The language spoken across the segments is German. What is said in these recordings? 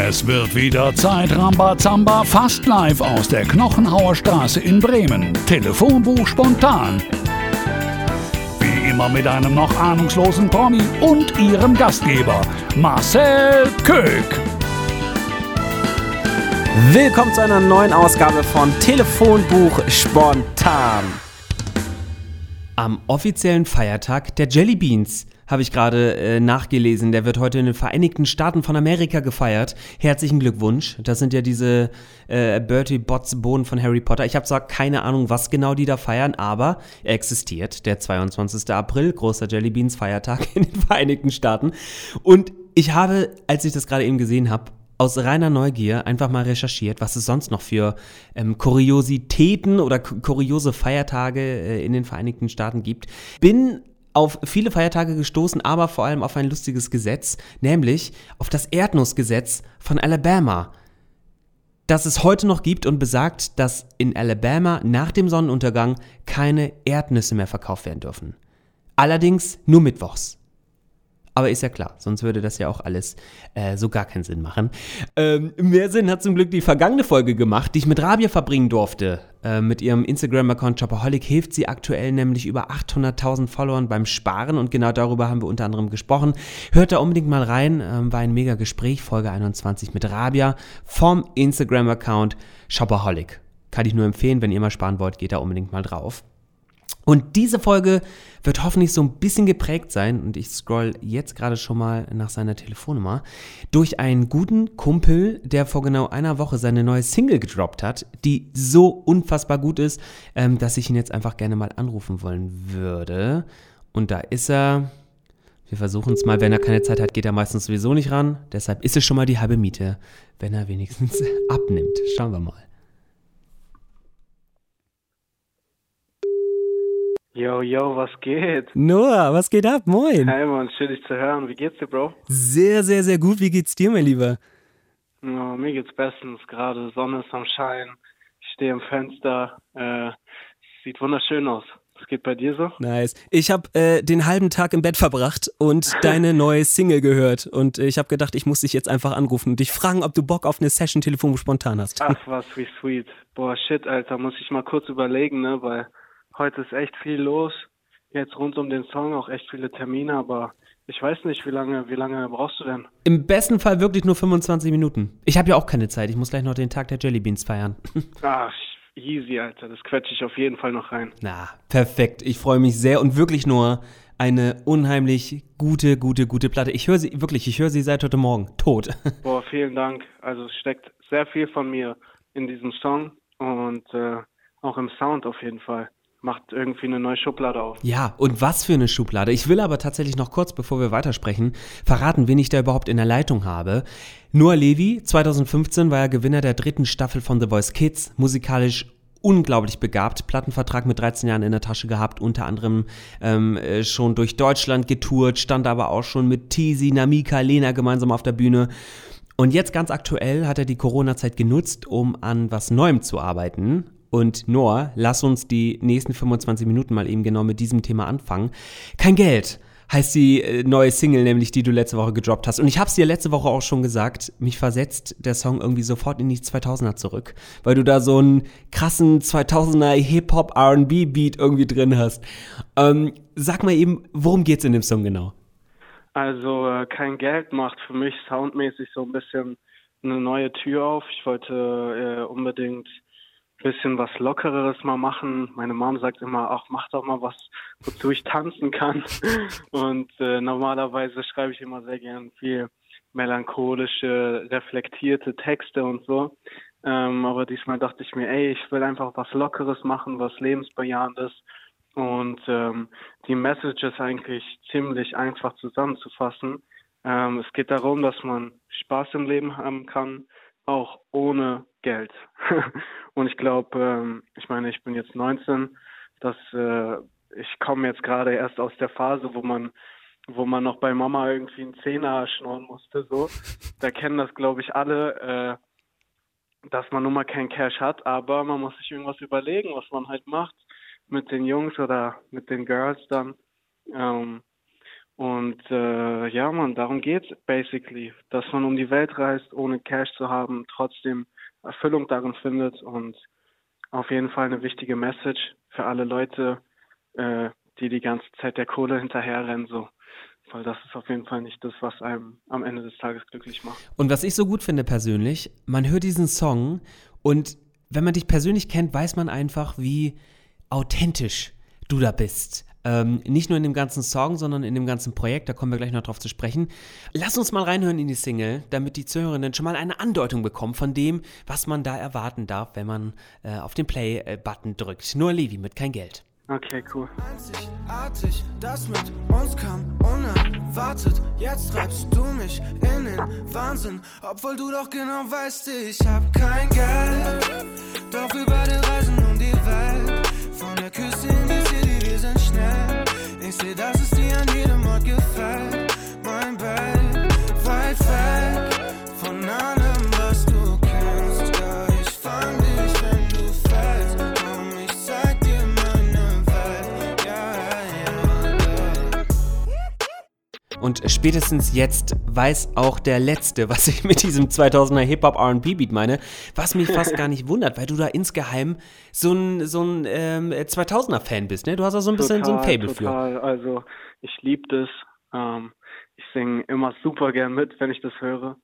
Es wird wieder Zeit, Rambazamba fast live aus der Knochenhauer Straße in Bremen. Telefonbuch spontan. Wie immer mit einem noch ahnungslosen Promi und ihrem Gastgeber, Marcel Köck. Willkommen zu einer neuen Ausgabe von Telefonbuch Spontan. Am offiziellen Feiertag der Jelly Beans habe ich gerade äh, nachgelesen. Der wird heute in den Vereinigten Staaten von Amerika gefeiert. Herzlichen Glückwunsch. Das sind ja diese äh, Bertie Bots Bohnen von Harry Potter. Ich habe zwar keine Ahnung, was genau die da feiern, aber er existiert. Der 22. April, großer Jelly Beans Feiertag in den Vereinigten Staaten. Und ich habe, als ich das gerade eben gesehen habe, aus reiner Neugier einfach mal recherchiert, was es sonst noch für ähm, Kuriositäten oder kuriose Feiertage äh, in den Vereinigten Staaten gibt. Bin auf viele Feiertage gestoßen, aber vor allem auf ein lustiges Gesetz, nämlich auf das Erdnussgesetz von Alabama, das es heute noch gibt und besagt, dass in Alabama nach dem Sonnenuntergang keine Erdnüsse mehr verkauft werden dürfen. Allerdings nur mittwochs. Aber ist ja klar, sonst würde das ja auch alles äh, so gar keinen Sinn machen. Ähm, mehr Sinn hat zum Glück die vergangene Folge gemacht, die ich mit Rabia verbringen durfte. Äh, mit ihrem Instagram-Account Chopaholic hilft sie aktuell nämlich über 800.000 Followern beim Sparen und genau darüber haben wir unter anderem gesprochen. Hört da unbedingt mal rein, ähm, war ein mega Gespräch, Folge 21 mit Rabia vom Instagram-Account Shopaholic. Kann ich nur empfehlen, wenn ihr mal sparen wollt, geht da unbedingt mal drauf. Und diese Folge wird hoffentlich so ein bisschen geprägt sein, und ich scroll jetzt gerade schon mal nach seiner Telefonnummer, durch einen guten Kumpel, der vor genau einer Woche seine neue Single gedroppt hat, die so unfassbar gut ist, ähm, dass ich ihn jetzt einfach gerne mal anrufen wollen würde. Und da ist er. Wir versuchen es mal. Wenn er keine Zeit hat, geht er meistens sowieso nicht ran. Deshalb ist es schon mal die halbe Miete, wenn er wenigstens abnimmt. Schauen wir mal. Yo, yo, was geht? Noah, was geht ab? Moin. Hey, Mann, schön dich zu hören. Wie geht's dir, Bro? Sehr, sehr, sehr gut. Wie geht's dir, mein Lieber? Oh, mir geht's bestens. Gerade Sonne ist am Schein. Ich stehe am Fenster. Äh, sieht wunderschön aus. Was geht bei dir so? Nice. Ich habe äh, den halben Tag im Bett verbracht und deine neue Single gehört. Und äh, ich habe gedacht, ich muss dich jetzt einfach anrufen und dich fragen, ob du Bock auf eine Session Telefon spontan hast. Ach, was, wie sweet. Boah, shit, Alter. Muss ich mal kurz überlegen, ne? Weil Heute ist echt viel los. Jetzt rund um den Song auch echt viele Termine, aber ich weiß nicht, wie lange, wie lange brauchst du denn? Im besten Fall wirklich nur 25 Minuten. Ich habe ja auch keine Zeit. Ich muss gleich noch den Tag der Jellybeans feiern. Ach, easy, Alter. Das quetsche ich auf jeden Fall noch rein. Na, perfekt. Ich freue mich sehr und wirklich nur eine unheimlich gute, gute, gute Platte. Ich höre sie, wirklich, ich höre sie seit heute Morgen. Tot. Boah, vielen Dank. Also es steckt sehr viel von mir in diesem Song und äh, auch im Sound auf jeden Fall macht irgendwie eine neue Schublade auf. Ja, und was für eine Schublade. Ich will aber tatsächlich noch kurz, bevor wir weitersprechen, verraten, wen ich da überhaupt in der Leitung habe. Noah Levi, 2015 war er Gewinner der dritten Staffel von The Voice Kids, musikalisch unglaublich begabt, Plattenvertrag mit 13 Jahren in der Tasche gehabt, unter anderem ähm, äh, schon durch Deutschland getourt, stand aber auch schon mit Tizi, Namika, Lena gemeinsam auf der Bühne. Und jetzt ganz aktuell hat er die Corona-Zeit genutzt, um an was Neuem zu arbeiten. Und Noah, lass uns die nächsten 25 Minuten mal eben genau mit diesem Thema anfangen. Kein Geld heißt die äh, neue Single, nämlich die du letzte Woche gedroppt hast. Und ich habe es dir letzte Woche auch schon gesagt, mich versetzt der Song irgendwie sofort in die 2000er zurück, weil du da so einen krassen 2000er Hip-Hop R&B Beat irgendwie drin hast. Ähm, sag mal eben, worum geht's in dem Song genau? Also äh, kein Geld macht für mich soundmäßig so ein bisschen eine neue Tür auf. Ich wollte äh, unbedingt bisschen was Lockereres mal machen. Meine Mom sagt immer, ach, mach doch mal was, wozu ich tanzen kann. Und äh, normalerweise schreibe ich immer sehr gern viel melancholische, reflektierte Texte und so. Ähm, aber diesmal dachte ich mir, ey, ich will einfach was Lockeres machen, was lebensbejahendes. Und ähm, die Message ist eigentlich ziemlich einfach zusammenzufassen. Ähm, es geht darum, dass man Spaß im Leben haben kann, auch ohne Geld. und ich glaube, ähm, ich meine, ich bin jetzt 19, dass äh, ich komme jetzt gerade erst aus der Phase, wo man wo man noch bei Mama irgendwie einen Zehner schnorren musste, so. Da kennen das, glaube ich, alle, äh, dass man nun mal kein Cash hat, aber man muss sich irgendwas überlegen, was man halt macht mit den Jungs oder mit den Girls dann. Ähm, Und äh, ja, man, darum geht's basically, dass man um die Welt reist, ohne Cash zu haben, trotzdem Erfüllung darin findet und auf jeden Fall eine wichtige Message für alle Leute, äh, die die ganze Zeit der Kohle hinterherrennen, so. Weil das ist auf jeden Fall nicht das, was einem am Ende des Tages glücklich macht. Und was ich so gut finde persönlich, man hört diesen Song und wenn man dich persönlich kennt, weiß man einfach, wie authentisch du da bist. Ähm, nicht nur in dem ganzen Song, sondern in dem ganzen Projekt, da kommen wir gleich noch drauf zu sprechen. Lass uns mal reinhören in die Single, damit die Zuhörerinnen schon mal eine Andeutung bekommen von dem, was man da erwarten darf, wenn man äh, auf den Play-Button drückt. Nur Levi mit kein Geld. Okay, cool. Einzigartig, das mit uns kam unerwartet. Jetzt treibst du mich in den Wahnsinn, obwohl du doch genau weißt, ich hab kein Geld. Doch wir beide reisen um die Welt, von der Küste in die schnell. Ich seh, dass es dir an jedem Ort gefällt. Und spätestens jetzt weiß auch der Letzte, was ich mit diesem 2000er Hip-Hop R&B-Beat meine, was mich fast gar nicht wundert, weil du da insgeheim so ein, so ein ähm, 2000er-Fan bist, ne? Du hast da so ein bisschen so ein Fable für. total. Also ich liebe das. Ähm, ich singe immer super gern mit, wenn ich das höre.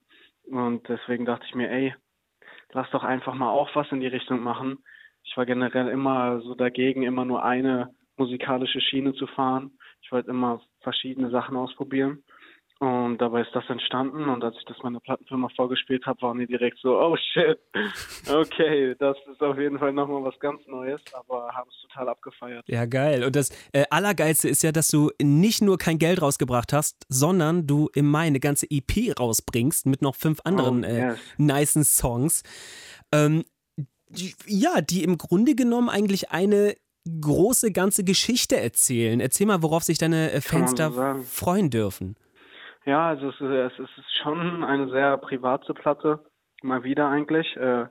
Und deswegen dachte ich mir, ey, lass doch einfach mal auch was in die Richtung machen. Ich war generell immer so dagegen, immer nur eine musikalische Schiene zu fahren. Ich wollte immer verschiedene Sachen ausprobieren. Und dabei ist das entstanden und als ich das meiner Plattenfirma vorgespielt habe, waren die direkt so, oh shit, okay, das ist auf jeden Fall nochmal was ganz Neues, aber haben es total abgefeiert. Ja, geil. Und das äh, Allergeilste ist ja, dass du nicht nur kein Geld rausgebracht hast, sondern du im Mai eine ganze EP rausbringst mit noch fünf anderen Oh, äh, yes. nicen Songs. Ähm, die, ja, die im Grunde genommen eigentlich eine große ganze Geschichte erzählen. Erzähl mal, worauf sich deine äh, Fans da sagen. freuen dürfen. Ja, also es ist, es ist schon eine sehr private Platte, mal wieder eigentlich. Äh,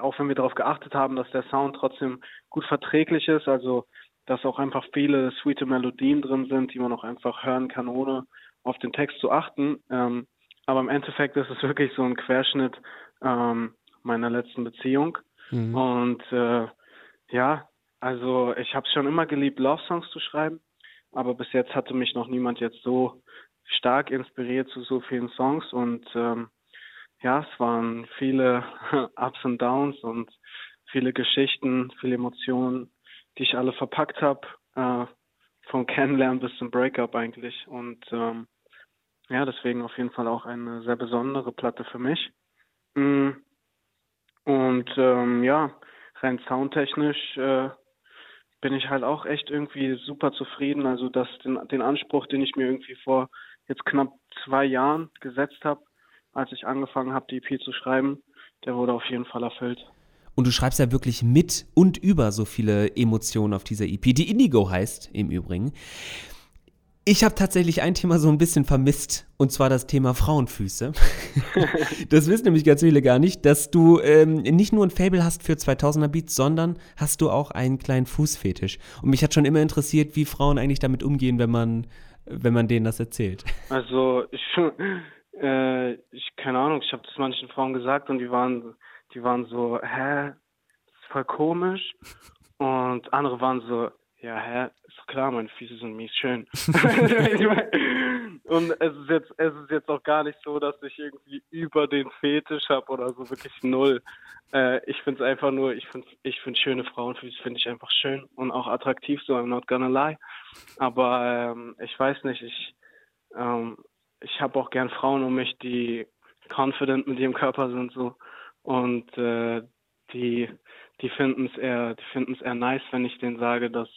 auch wenn wir darauf geachtet haben, dass der Sound trotzdem gut verträglich ist, also dass auch einfach viele sweete Melodien drin sind, die man auch einfach hören kann, ohne auf den Text zu achten. Ähm, aber im Endeffekt ist es wirklich so ein Querschnitt ähm, meiner letzten Beziehung. Und äh, ja, also ich habe schon immer geliebt, Love-Songs zu schreiben, aber bis jetzt hatte mich noch niemand jetzt so stark inspiriert zu so vielen Songs und ähm, ja, es waren viele Ups und Downs und viele Geschichten, viele Emotionen, die ich alle verpackt habe, äh, vom Kennenlernen bis zum Breakup eigentlich und ähm, ja, deswegen auf jeden Fall auch eine sehr besondere Platte für mich. Mm. Und ähm, ja, rein soundtechnisch äh, bin ich halt auch echt irgendwie super zufrieden. Also dass den, den Anspruch, den ich mir irgendwie vor jetzt knapp zwei Jahren gesetzt habe, als ich angefangen habe, die EP zu schreiben, der wurde auf jeden Fall erfüllt. Und du schreibst ja wirklich mit und über so viele Emotionen auf dieser EP, die Indigo heißt im Übrigen. Ich habe tatsächlich ein Thema so ein bisschen vermisst, und zwar das Thema Frauenfüße. das wissen nämlich ganz viele gar nicht, dass du ähm, nicht nur ein Fable hast für 2000er Beats, sondern hast du auch einen kleinen Fußfetisch. Und mich hat schon immer interessiert, wie Frauen eigentlich damit umgehen, wenn man, wenn man denen das erzählt. Also ich, äh, ich keine Ahnung, ich habe das manchen Frauen gesagt und die waren, die waren so, hä, das ist voll komisch. Und andere waren so, ja, hä, klar, meine Füße sind mies schön. und es ist jetzt, es ist jetzt auch gar nicht so, dass ich irgendwie über den Fetisch habe oder so, wirklich null. Äh, ich finde es einfach nur, ich finde ich find schöne Frauenfüße, finde ich einfach schön und auch attraktiv, so I'm not gonna lie. Aber ähm, ich weiß nicht, ich, ähm, ich habe auch gern Frauen um mich, die confident mit ihrem Körper sind so und äh, die die finden es eher die finden es eher nice, wenn ich denen sage, dass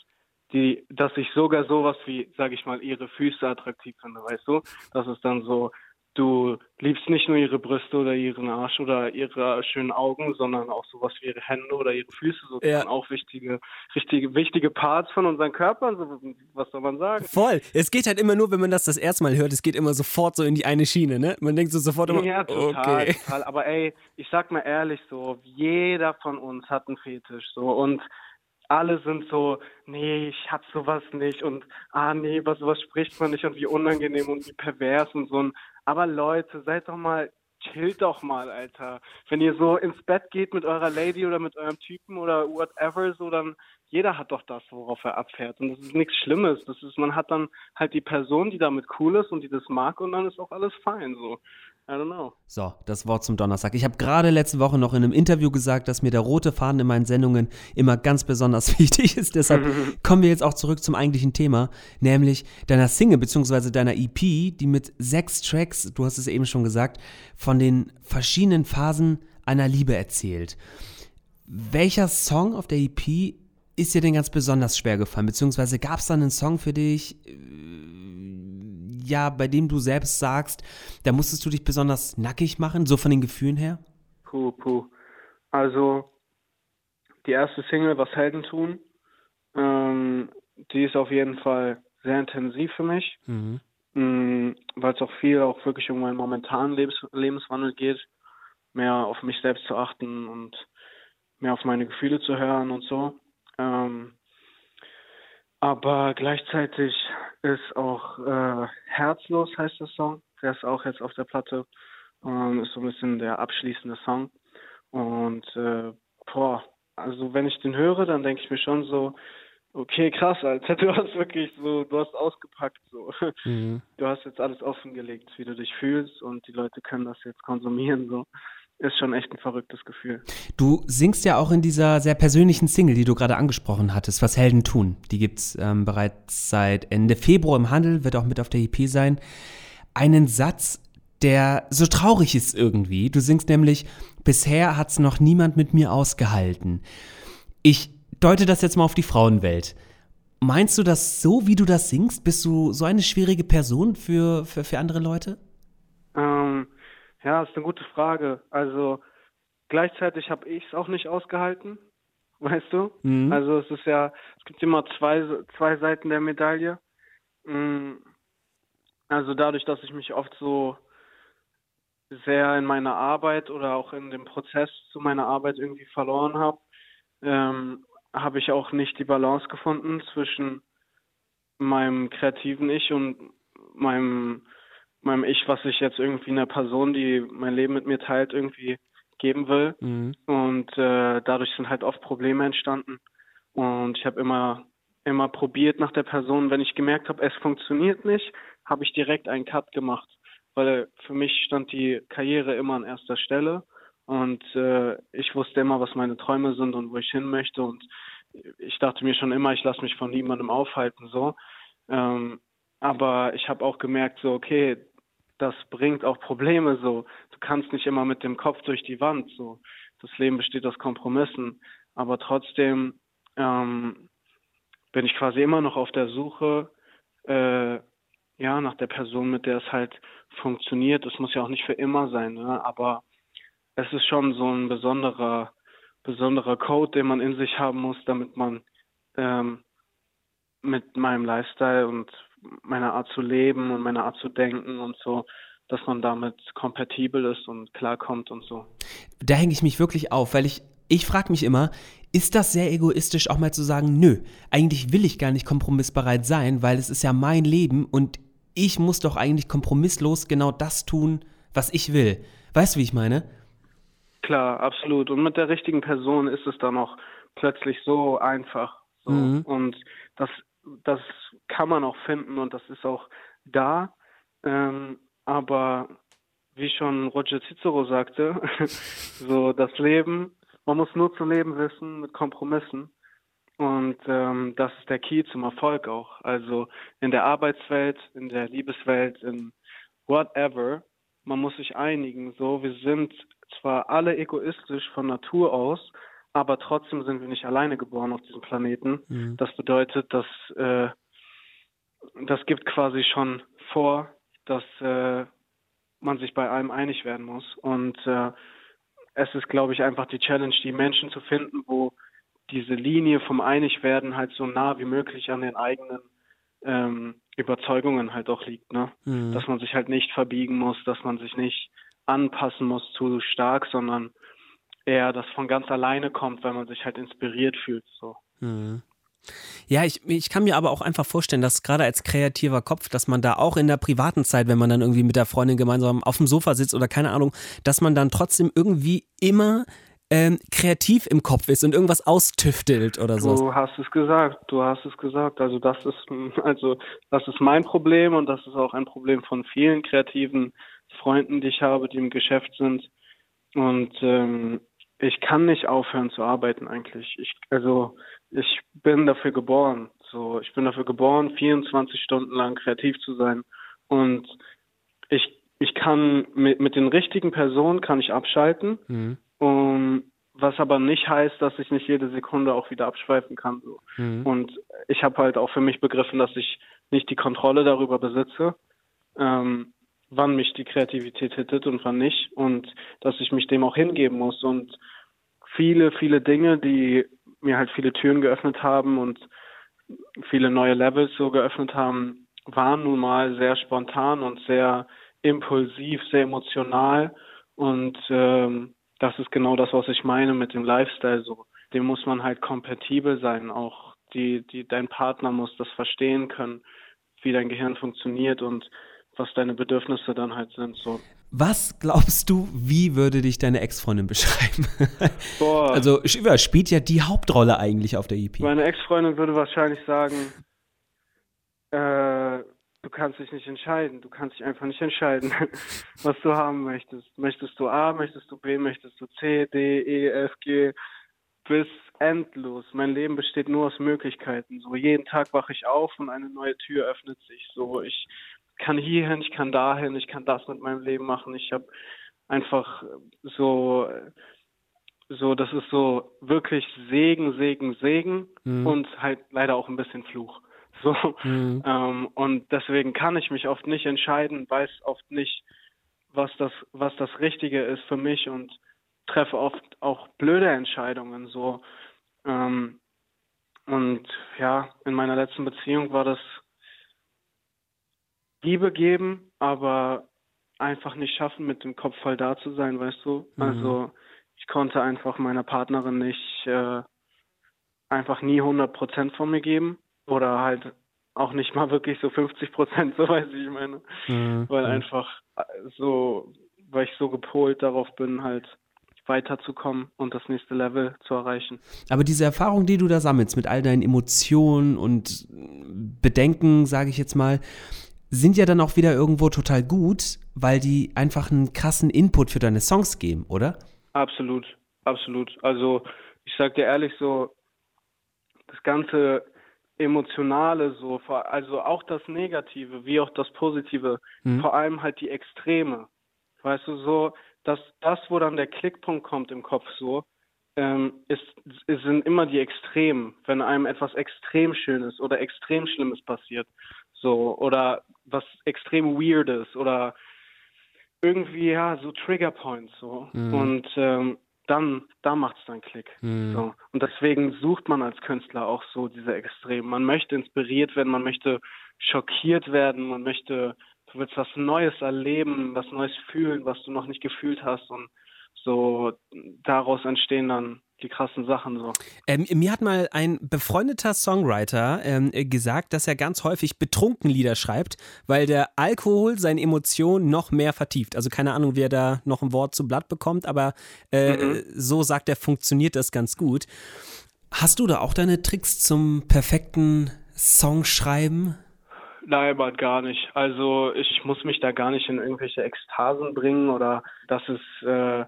die dass ich sogar sowas wie sage ich mal ihre Füße attraktiv finde, weißt du? Das ist dann so du liebst nicht nur ihre Brüste oder ihren Arsch oder ihre schönen Augen, sondern auch sowas wie ihre Hände oder ihre Füße, so das Ja. sind auch wichtige richtige wichtige Parts von unseren Körpern, so was soll man sagen? Voll. Es geht halt immer nur, wenn man das das erste Mal hört, es geht immer sofort so in die eine Schiene, ne? Man denkt so sofort immer, Ja, total, okay. total. Aber ey, ich sag mal ehrlich so, jeder von uns hat einen Fetisch so und alle sind so, nee, ich hab sowas nicht und ah nee, was sowas spricht man nicht und wie unangenehm und wie pervers und so. Aber Leute, seid doch mal, chillt doch mal, Alter. Wenn ihr so ins Bett geht mit eurer Lady oder mit eurem Typen oder whatever, so dann jeder hat doch das, worauf er abfährt. Und das ist nichts Schlimmes. Das ist, man hat dann halt die Person, die damit cool ist und die das mag und dann ist auch alles fein so. I don't know. So, das Wort zum Donnerstag. Ich habe gerade letzte Woche noch in einem Interview gesagt, dass mir der rote Faden in meinen Sendungen immer ganz besonders wichtig ist. Deshalb kommen wir jetzt auch zurück zum eigentlichen Thema, nämlich deiner Single bzw. deiner EP, die mit sechs Tracks, du hast es eben schon gesagt, von den verschiedenen Phasen einer Liebe erzählt. Welcher Song auf der EP ist dir denn ganz besonders schwer gefallen? Beziehungsweise gab es da einen Song für dich, ja, bei dem du selbst sagst, da musstest du dich besonders nackig machen, so von den Gefühlen her? Puh, puh. Also, die erste Single, Was Helden tun, ähm, die ist auf jeden Fall sehr intensiv für mich, mhm. Mm, weil es auch viel auch wirklich um meinen momentanen Lebens Lebenswandel geht, mehr auf mich selbst zu achten und mehr auf meine Gefühle zu hören und so. Ähm, aber gleichzeitig ist auch äh, Herzlos heißt der Song. Der ist auch jetzt auf der Platte. Ähm, ist so ein bisschen der abschließende Song. Und äh, boah, also wenn ich den höre, dann denke ich mir schon so, okay, krass, Alter, du hast wirklich so, du hast ausgepackt so. Mhm. Du hast jetzt alles offengelegt, wie du dich fühlst und die Leute können das jetzt konsumieren so ist schon echt ein verrücktes Gefühl. Du singst ja auch in dieser sehr persönlichen Single, die du gerade angesprochen hattest, Was Helden tun. Die gibt es ähm, bereits seit Ende Februar im Handel, wird auch mit auf der EP sein. Einen Satz, der so traurig ist irgendwie. Du singst nämlich, bisher hat es noch niemand mit mir ausgehalten. Ich deute das jetzt mal auf die Frauenwelt. Meinst du das so, wie du das singst? Bist du so eine schwierige Person für, für, für andere Leute? Ähm, ja, ist eine gute Frage. Also gleichzeitig habe ich es auch nicht ausgehalten, weißt du? Mhm. Also es ist ja, es gibt immer zwei, zwei Seiten der Medaille. Mm, also dadurch, dass ich mich oft so sehr in meiner Arbeit oder auch in dem Prozess zu meiner Arbeit irgendwie verloren habe, ähm, habe ich auch nicht die Balance gefunden zwischen meinem kreativen Ich und meinem meinem Ich, was ich jetzt irgendwie einer Person, die mein Leben mit mir teilt, irgendwie geben will. Mhm. Und äh, dadurch sind halt oft Probleme entstanden. Und ich habe immer, immer probiert nach der Person. Wenn ich gemerkt habe, es funktioniert nicht, habe ich direkt einen Cut gemacht. Weil für mich stand die Karriere immer an erster Stelle. Und äh, ich wusste immer, was meine Träume sind und wo ich hin möchte. Und ich dachte mir schon immer, ich lasse mich von niemandem aufhalten. so. Ähm, aber ich habe auch gemerkt, so, okay, das bringt auch Probleme so. Du kannst nicht immer mit dem Kopf durch die Wand so. Das Leben besteht aus Kompromissen. Aber trotzdem ähm, bin ich quasi immer noch auf der Suche äh, ja, nach der Person, mit der es halt funktioniert. Das muss ja auch nicht für immer sein, ne? aber es ist schon so ein besonderer, besonderer Code, den man in sich haben muss, damit man ähm, mit meinem Lifestyle und meiner Art zu leben und meiner Art zu denken und so, dass man damit kompatibel ist und klarkommt und so. Da hänge ich mich wirklich auf, weil ich, ich frage mich immer, ist das sehr egoistisch, auch mal zu sagen, nö, eigentlich will ich gar nicht kompromissbereit sein, weil es ist ja mein Leben und ich muss doch eigentlich kompromisslos genau das tun, was ich will. Weißt du, wie ich meine? Klar, absolut. Und mit der richtigen Person ist es dann auch plötzlich so einfach. So. Mhm. Und das das kann man auch finden und das ist auch da. Ähm, aber wie schon Roger Cicero sagte, so das Leben, man muss nur zu leben wissen mit Kompromissen. Und ähm, das ist der Key zum Erfolg auch. Also in der Arbeitswelt, in der Liebeswelt, in whatever, man muss sich einigen. So, wir sind zwar alle egoistisch von Natur aus, aber trotzdem sind wir nicht alleine geboren auf diesem Planeten. Mhm. Das bedeutet, dass äh, das gibt quasi schon vor, dass äh, man sich bei allem einig werden muss. Und äh, es ist, glaube ich, einfach die Challenge, die Menschen zu finden, wo diese Linie vom Einigwerden halt so nah wie möglich an den eigenen ähm, Überzeugungen halt auch liegt, ne? Mhm. Dass man sich halt nicht verbiegen muss, dass man sich nicht anpassen muss zu stark, sondern eher das von ganz alleine kommt, weil man sich halt inspiriert fühlt. So. Mhm. Ja, ich, ich kann mir aber auch einfach vorstellen, dass gerade als kreativer Kopf, dass man da auch in der privaten Zeit, wenn man dann irgendwie mit der Freundin gemeinsam auf dem Sofa sitzt oder keine Ahnung, dass man dann trotzdem irgendwie immer ähm, kreativ im Kopf ist und irgendwas austüftelt oder so. Du hast es gesagt, du hast es gesagt. Also das ist also das ist mein Problem und das ist auch ein Problem von vielen kreativen Freunden, die ich habe, die im Geschäft sind. Und ähm, ich kann nicht aufhören zu arbeiten eigentlich. Ich also ich bin dafür geboren. So, ich bin dafür geboren, 24 Stunden lang kreativ zu sein. Und ich ich kann mit, mit den richtigen Personen kann ich abschalten. Mhm. Um, was aber nicht heißt, dass ich nicht jede Sekunde auch wieder abschweifen kann. So. Mhm. Und ich habe halt auch für mich begriffen, dass ich nicht die Kontrolle darüber besitze, ähm, wann mich die Kreativität hittet und wann nicht. Und dass ich mich dem auch hingeben muss. Und viele, viele Dinge, die mir halt viele Türen geöffnet haben und viele neue Levels so geöffnet haben, waren nun mal sehr spontan und sehr impulsiv, sehr emotional. Und ähm, das ist genau das, was ich meine mit dem Lifestyle so. Dem muss man halt kompatibel sein, auch die, die, dein Partner muss das verstehen können, wie dein Gehirn funktioniert und was deine Bedürfnisse dann halt sind, so. Was glaubst du, wie würde dich deine Ex-Freundin beschreiben? Boah. Also Shiva spielt ja die Hauptrolle eigentlich auf der EP. Meine Ex-Freundin würde wahrscheinlich sagen, äh, du kannst dich nicht entscheiden. Du kannst dich einfach nicht entscheiden, was du haben möchtest. Möchtest du A, möchtest du B, möchtest du C, D, E, F, G, bis endlos. Mein Leben besteht nur aus Möglichkeiten. So jeden Tag wache ich auf und eine neue Tür öffnet sich. So ich kann hierhin, ich kann dahin, ich kann das mit meinem Leben machen. Ich habe einfach so so, das ist so wirklich Segen, Segen, Segen mhm. und halt leider auch ein bisschen Fluch. So. Mhm. Ähm, und deswegen kann ich mich oft nicht entscheiden, weiß oft nicht, was das, was das Richtige ist für mich und treffe oft auch blöde Entscheidungen. So. Ähm, und ja, in meiner letzten Beziehung war das Liebe geben, aber einfach nicht schaffen, mit dem Kopf voll da zu sein, weißt du? Mhm. Also ich konnte einfach meiner Partnerin nicht äh, einfach nie 100 Prozent von mir geben oder halt auch nicht mal wirklich so 50 Prozent, so weiß ich meine. Mhm. Weil einfach äh, so, weil ich so gepolt darauf bin, halt weiterzukommen und das nächste Level zu erreichen. Aber diese Erfahrung, die du da sammelst mit all deinen Emotionen und Bedenken, sage ich jetzt mal, sind ja dann auch wieder irgendwo total gut, weil die einfach einen krassen Input für deine Songs geben, oder? Absolut, absolut. Also ich sag dir ehrlich so, das ganze Emotionale so, also auch das Negative wie auch das Positive, mhm. vor allem halt die Extreme. Weißt du, so, dass das, wo dann der Klickpunkt kommt im Kopf so, ähm, ist, ist, sind immer die Extremen, wenn einem etwas extrem Schönes oder extrem Schlimmes passiert. So, oder was extrem Weirdes oder irgendwie, ja, so Trigger Points so. Mhm. Und ähm, dann, da macht es dann Klick. Mhm. So. Und deswegen sucht man als Künstler auch so diese Extremen. Man möchte inspiriert werden, man möchte schockiert werden, man möchte, du willst was Neues erleben, was Neues fühlen, was du noch nicht gefühlt hast und so daraus entstehen dann die krassen Sachen so. Ähm, mir hat mal ein befreundeter Songwriter ähm, gesagt, dass er ganz häufig betrunken Lieder schreibt, weil der Alkohol seine Emotionen noch mehr vertieft. Also keine Ahnung, wie er da noch ein Wort zu Blatt bekommt, aber äh, mhm. so sagt er, funktioniert das ganz gut. Hast du da auch deine Tricks zum perfekten Songschreiben? Nein, Mann, gar nicht. Also ich muss mich da gar nicht in irgendwelche Ekstasen bringen oder dass es äh,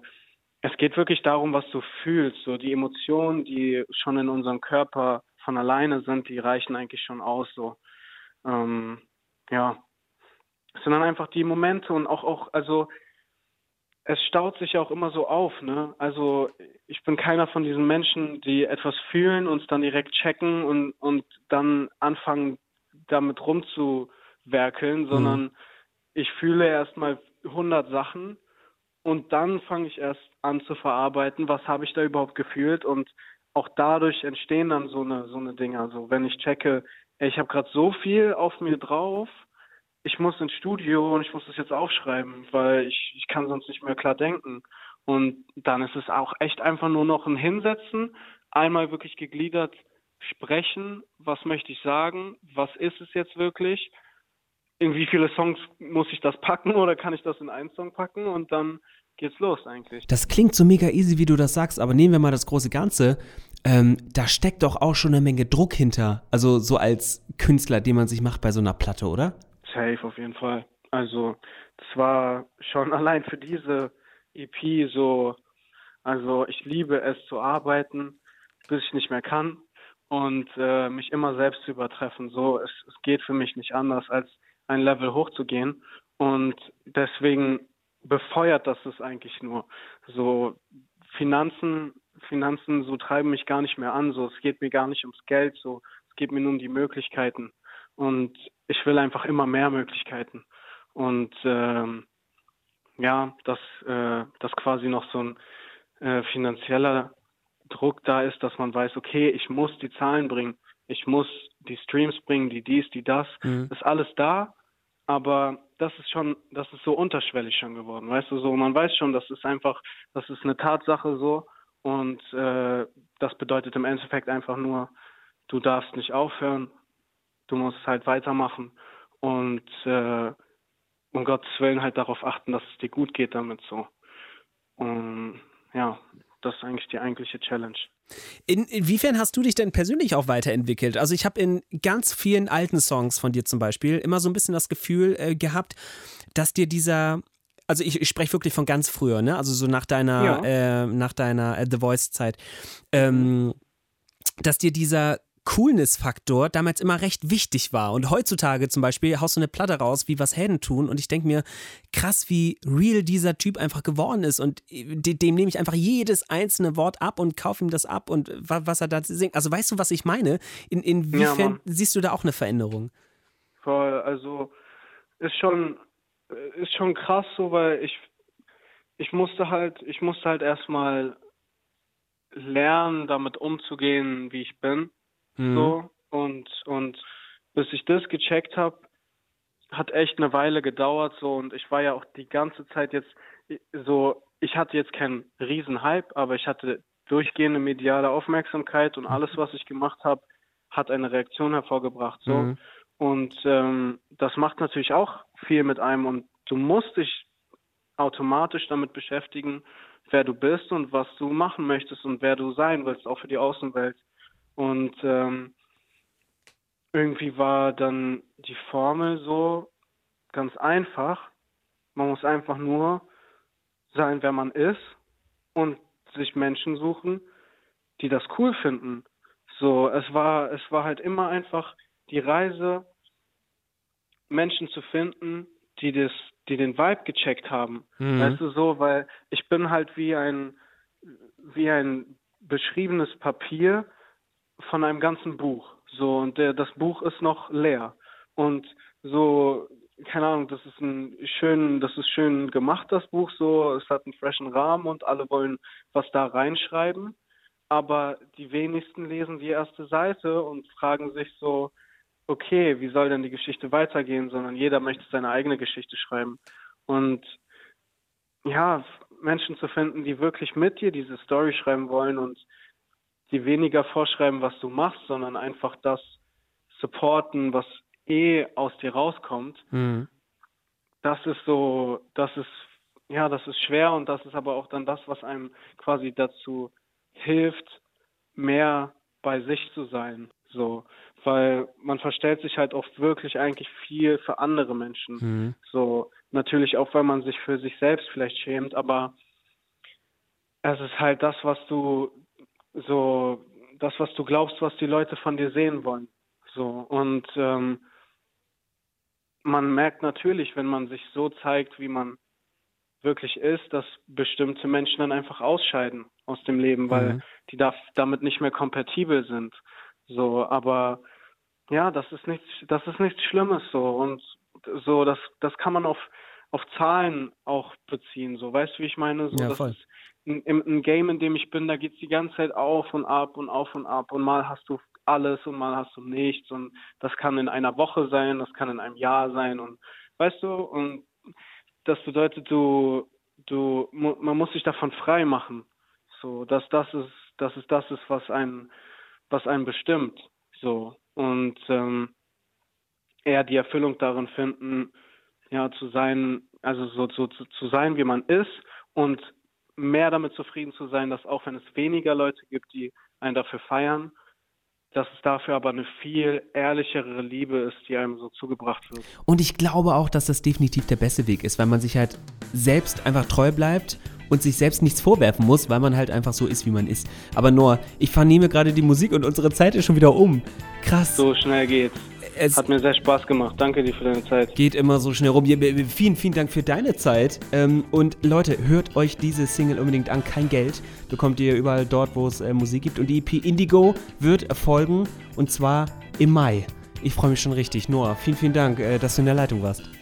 es geht wirklich darum, was du fühlst. So die Emotionen, die schon in unserem Körper von alleine sind, die reichen eigentlich schon aus. So ähm, ja, es sind dann einfach die Momente und auch auch also es staut sich auch immer so auf, ne? Also ich bin keiner von diesen Menschen, die etwas fühlen und es dann direkt checken und und dann anfangen damit rumzuwerkeln, mhm. sondern ich fühle erstmal 100 Sachen und dann fange ich erst an zu verarbeiten, was habe ich da überhaupt gefühlt und auch dadurch entstehen dann so eine so eine Dinge. Also wenn ich checke, ich habe gerade so viel auf mir drauf, ich muss ins Studio und ich muss das jetzt aufschreiben, weil ich ich kann sonst nicht mehr klar denken. Und dann ist es auch echt einfach nur noch ein Hinsetzen, einmal wirklich gegliedert sprechen, was möchte ich sagen, was ist es jetzt wirklich, in wie viele Songs muss ich das packen oder kann ich das in einen Song packen und dann geht's los eigentlich. Das klingt so mega easy, wie du das sagst, aber nehmen wir mal das große Ganze. Ähm, da steckt doch auch schon eine Menge Druck hinter. Also so als Künstler, den man sich macht bei so einer Platte, oder? Safe, auf jeden Fall. Also, das war schon allein für diese EP so, also ich liebe es zu arbeiten, bis ich nicht mehr kann und äh, mich immer selbst zu übertreffen. So, es, es geht für mich nicht anders, als ein Level hochzugehen. Und deswegen befeuert das es eigentlich nur. So Finanzen, Finanzen so treiben mich gar nicht mehr an. So, es geht mir gar nicht ums Geld. So, es geht mir nur um die Möglichkeiten. Und ich will einfach immer mehr Möglichkeiten. Und ähm, ja, dass, äh, dass quasi noch so ein äh, finanzieller Druck da ist, dass man weiß, okay, ich muss die Zahlen bringen, ich muss die Streams bringen, die dies, die das, mhm. ist alles da, aber das ist schon, das ist so unterschwellig schon geworden, weißt du, so, man weiß schon, das ist einfach, das ist eine Tatsache so und äh, das bedeutet im Endeffekt einfach nur, du darfst nicht aufhören, du musst halt weitermachen und äh, um Gottes Willen halt darauf achten, dass es dir gut geht damit so. Und ja, das ist eigentlich die eigentliche Challenge. In, inwiefern hast du dich denn persönlich auch weiterentwickelt? Also ich habe in ganz vielen alten Songs von dir zum Beispiel immer so ein bisschen das Gefühl äh, gehabt, dass dir dieser also ich, ich spreche wirklich von ganz früher, ne? Also so nach deiner, ja. äh, nach deiner äh, The Voice-Zeit, ähm, dass dir dieser Coolness-Faktor damals immer recht wichtig war. Und heutzutage zum Beispiel haust du eine Platte raus, wie was Helden tun. Und ich denke mir, krass, wie real dieser Typ einfach geworden ist. Und dem nehme ich einfach jedes einzelne Wort ab und kaufe ihm das ab und was er da singt. Also weißt du, was ich meine? In, inwiefern ja, siehst du da auch eine Veränderung? Voll, also ist schon, ist schon krass so, weil ich, ich musste halt, ich musste halt erstmal lernen, damit umzugehen, wie ich bin. Mhm. So, und, und bis ich das gecheckt habe, hat echt eine Weile gedauert so und ich war ja auch die ganze Zeit jetzt so, ich hatte jetzt keinen Riesenhype, aber ich hatte durchgehende mediale Aufmerksamkeit und alles, was ich gemacht habe, hat eine Reaktion hervorgebracht. So. Mhm. Und ähm, das macht natürlich auch viel mit einem und du musst dich automatisch damit beschäftigen, wer du bist und was du machen möchtest und wer du sein willst, auch für die Außenwelt. Und ähm, irgendwie war dann die Formel so ganz einfach. Man muss einfach nur sein, wer man ist und sich Menschen suchen, die das cool finden. So, es war, es war halt immer einfach die Reise, Menschen zu finden, die das, die den Vibe gecheckt haben. Mhm. Weißt du so, weil ich bin halt wie ein, wie ein beschriebenes Papier, von einem ganzen Buch. So, und der, das Buch ist noch leer. Und so, keine Ahnung, das ist ein schön, das ist schön gemacht, das Buch so, es hat einen freshen Rahmen und alle wollen was da reinschreiben. Aber die wenigsten lesen die erste Seite und fragen sich so, okay, wie soll denn die Geschichte weitergehen, sondern jeder möchte seine eigene Geschichte schreiben. Und ja, Menschen zu finden, die wirklich mit dir diese Story schreiben wollen und die weniger vorschreiben, was du machst, sondern einfach das supporten, was eh aus dir rauskommt. Mhm. Das ist so, das ist, ja, das ist schwer und das ist aber auch dann das, was einem quasi dazu hilft, mehr bei sich zu sein. So, weil man verstellt sich halt oft wirklich eigentlich viel für andere Menschen. Mhm. So, natürlich auch, weil man sich für sich selbst vielleicht schämt, aber es ist halt das, was du so das, was du glaubst, was die Leute von dir sehen wollen. So und ähm, man merkt natürlich, wenn man sich so zeigt, wie man wirklich ist, dass bestimmte Menschen dann einfach ausscheiden aus dem Leben, weil mhm. die da, damit nicht mehr kompatibel sind. So, aber ja, das ist nichts, das ist nichts Schlimmes so und so, das, das kann man auf auf Zahlen auch beziehen. So, weißt du, wie ich meine? So, ja, voll. Das ist, ein, ein Game, in dem ich bin, da geht es die ganze Zeit auf und ab und auf und ab und mal hast du alles und mal hast du nichts und das kann in einer Woche sein, das kann in einem Jahr sein und weißt du, und das bedeutet, du, du, man muss sich davon frei machen. So, dass das ist, dass es das ist, was einen, was einen bestimmt. So. Und ähm, eher die Erfüllung darin finden, ja, zu sein, also so, so zu, zu sein, wie man ist und mehr damit zufrieden zu sein, dass auch wenn es weniger Leute gibt, die einen dafür feiern, dass es dafür aber eine viel ehrlichere Liebe ist, die einem so zugebracht wird. Und ich glaube auch, dass das definitiv der beste Weg ist, weil man sich halt selbst einfach treu bleibt und sich selbst nichts vorwerfen muss, weil man halt einfach so ist, wie man ist. Aber Noah, ich vernehme gerade die Musik und unsere Zeit ist schon wieder um. Krass. So schnell geht's. Es Hat mir sehr Spaß gemacht. Danke dir für deine Zeit. Geht immer so schnell rum. Vielen, vielen Dank für deine Zeit. Ähm, und Leute, hört euch diese Single unbedingt an. Kein Geld bekommt ihr überall dort, wo es äh, Musik gibt. Und die EP Indigo wird erfolgen. Und zwar im Mai. Ich freue mich schon richtig. Noah, vielen, vielen Dank, äh, dass du in der Leitung warst.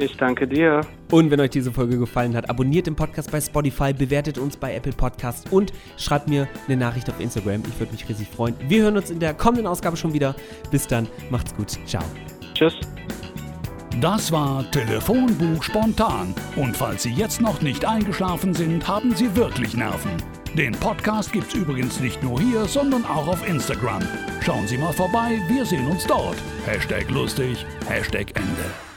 Ich danke dir. Und wenn euch diese Folge gefallen hat, abonniert den Podcast bei Spotify, bewertet uns bei Apple Podcasts und schreibt mir eine Nachricht auf Instagram. Ich würde mich riesig freuen. Wir hören uns in der kommenden Ausgabe schon wieder. Bis dann, macht's gut. Ciao. Tschüss. Das war Telefonbuch spontan. Und falls Sie jetzt noch nicht eingeschlafen sind, haben Sie wirklich Nerven. Den Podcast gibt's übrigens nicht nur hier, sondern auch auf Instagram. Schauen Sie mal vorbei, wir sehen uns dort. Hashtag lustig, Hashtag Ende.